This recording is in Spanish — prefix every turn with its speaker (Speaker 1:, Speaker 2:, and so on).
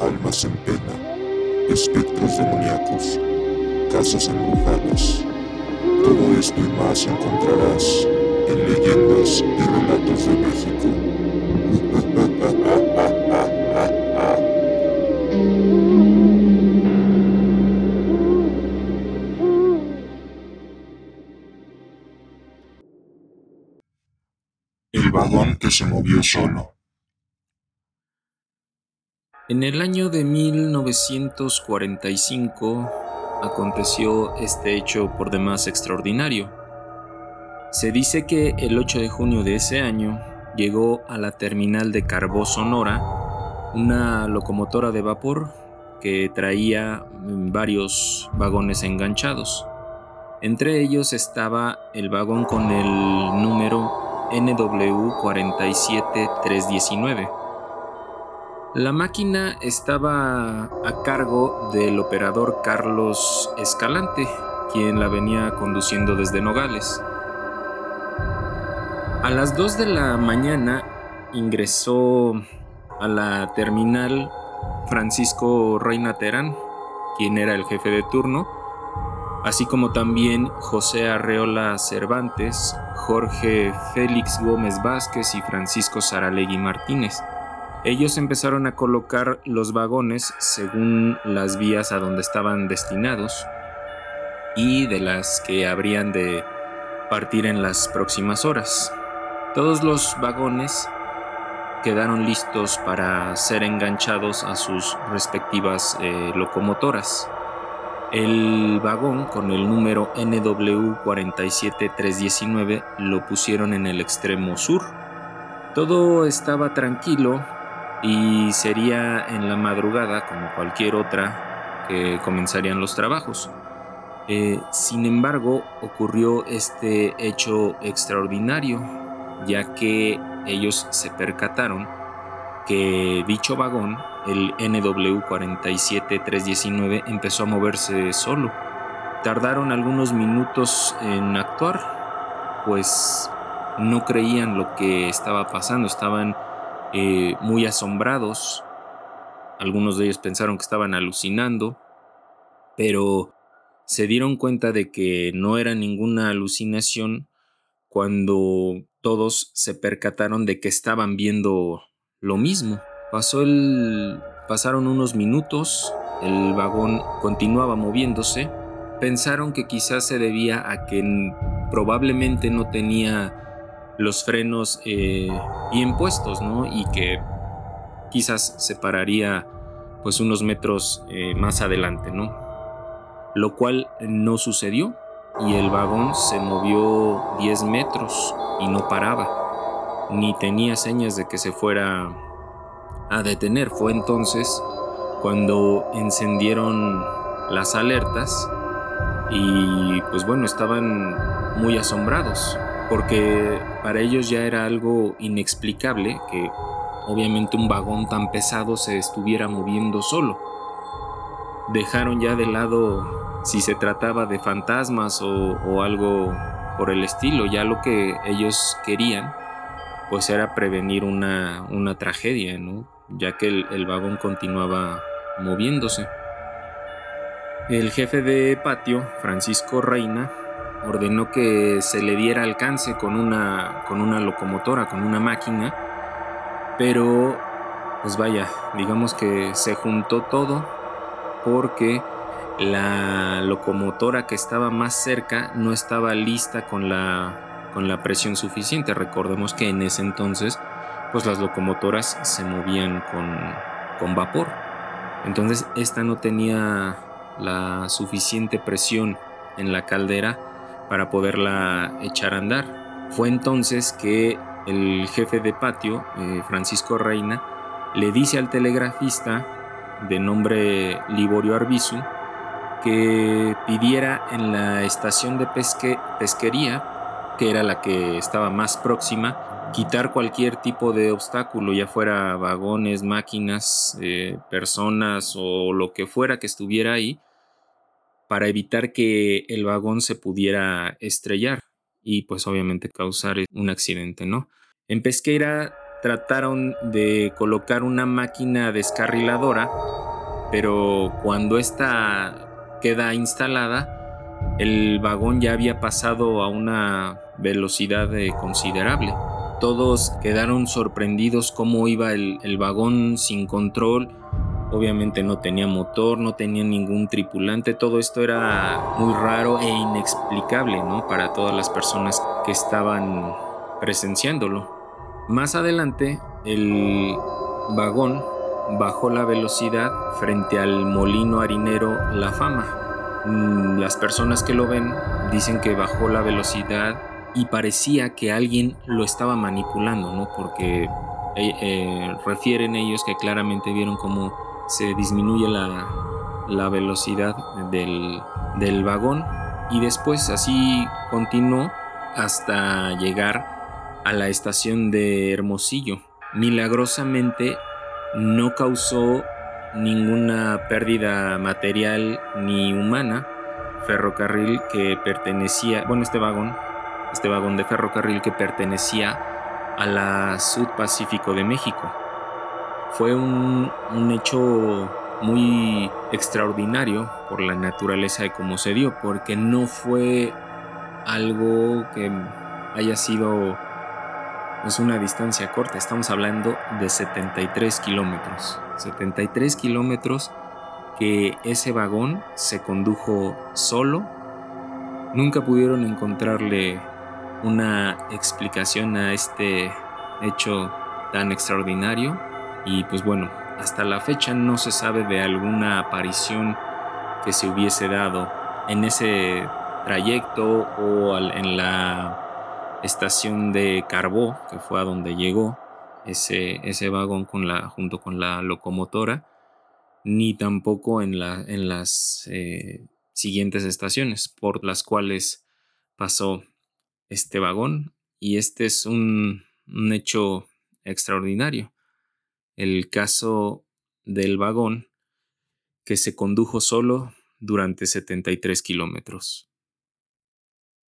Speaker 1: almas en pena, espectros demoníacos, casas embrujadas. Todo esto y más encontrarás en Leyendas y Relatos de México. El vagón que se movió solo.
Speaker 2: En el año de 1945 aconteció este hecho por demás extraordinario. Se dice que el 8 de junio de ese año llegó a la terminal de Carbó Sonora una locomotora de vapor que traía varios vagones enganchados. Entre ellos estaba el vagón con el número NW 47319 la máquina estaba a cargo del operador Carlos Escalante, quien la venía conduciendo desde Nogales. A las 2 de la mañana ingresó a la terminal Francisco Reina Terán, quien era el jefe de turno, así como también José Arreola Cervantes, Jorge Félix Gómez Vázquez y Francisco Saralegui Martínez. Ellos empezaron a colocar los vagones según las vías a donde estaban destinados y de las que habrían de partir en las próximas horas. Todos los vagones quedaron listos para ser enganchados a sus respectivas eh, locomotoras. El vagón con el número NW 47319 lo pusieron en el extremo sur. Todo estaba tranquilo y sería en la madrugada, como cualquier otra, que comenzarían los trabajos. Eh, sin embargo, ocurrió este hecho extraordinario, ya que ellos se percataron que dicho vagón, el NW 47319, empezó a moverse solo. Tardaron algunos minutos en actuar, pues no creían lo que estaba pasando, estaban eh, muy asombrados. Algunos de ellos pensaron que estaban alucinando, pero se dieron cuenta de que no era ninguna alucinación cuando todos se percataron de que estaban viendo lo mismo. Pasó el, pasaron unos minutos, el vagón continuaba moviéndose. Pensaron que quizás se debía a que probablemente no tenía los frenos eh, bien puestos, ¿no? Y que quizás se pararía pues unos metros eh, más adelante, ¿no? Lo cual no sucedió y el vagón se movió 10 metros y no paraba, ni tenía señas de que se fuera a detener. Fue entonces cuando encendieron las alertas y pues bueno, estaban muy asombrados porque para ellos ya era algo inexplicable que obviamente un vagón tan pesado se estuviera moviendo solo. Dejaron ya de lado si se trataba de fantasmas o, algo por el estilo, ya lo que ellos querían pues era prevenir una, tragedia, ¿no? ya que el vagón continuaba moviéndose. El jefe de patio, Francisco Reina, ordenó que se le diera alcance con una, con una locomotora, con una máquina, pero pues vaya, digamos que se juntó todo porque la locomotora que estaba más cerca no estaba lista con la, con la presión suficiente. Recordemos que en ese entonces pues las locomotoras se movían con, con vapor. Entonces esta no tenía la suficiente presión en la caldera para poderla echar a andar. Fue entonces que el jefe de patio, eh, Francisco Reina, le dice al telegrafista de nombre Liborio Arbizu que pidiera en la estación de pesquería, que era la que estaba más próxima, quitar cualquier tipo de obstáculo, ya fuera vagones, máquinas, eh, personas o lo que fuera que estuviera ahí, para evitar que el vagón se pudiera estrellar y pues obviamente causar un accidente, ¿no? En Pesqueira trataron de colocar una máquina descarriladora, pero cuando esta queda instalada, el vagón ya había pasado a una velocidad eh, considerable. Todos quedaron sorprendidos cómo iba el vagón sin control. Obviamente no tenía motor, no tenía ningún tripulante. Todo esto era muy raro e inexplicable, ¿no? Para todas las personas que estaban presenciándolo. Más adelante, el vagón bajó la velocidad frente al molino harinero La Fama. Mm, las personas que lo ven dicen que bajó la velocidad y parecía que alguien lo estaba manipulando, ¿no? Porque eh, eh, refieren ellos que claramente vieron cómo se disminuye la, velocidad del, del vagón y después así continuó hasta llegar a la estación de Hermosillo. Milagrosamente no causó ninguna pérdida material ni humana. Ferrocarril que pertenecía, bueno, este vagón este vagón de ferrocarril que pertenecía a la Sud Pacífico de México. Fue un, hecho muy extraordinario por la naturaleza de cómo se dio, porque no fue algo que haya sido es una distancia corta, estamos hablando de 73 kilómetros. 73 kilómetros que ese vagón se condujo solo. Nunca pudieron encontrarle una explicación a este hecho tan extraordinario y pues bueno, hasta la fecha no se sabe de alguna aparición que se hubiese dado en ese trayecto o en la estación de Carbó, que fue a donde llegó ese, ese vagón junto con la locomotora, ni tampoco en, la, en las eh, siguientes estaciones por las cuales pasó este vagón y este es un, un hecho extraordinario. El caso del vagón que se condujo solo durante 73 kilómetros.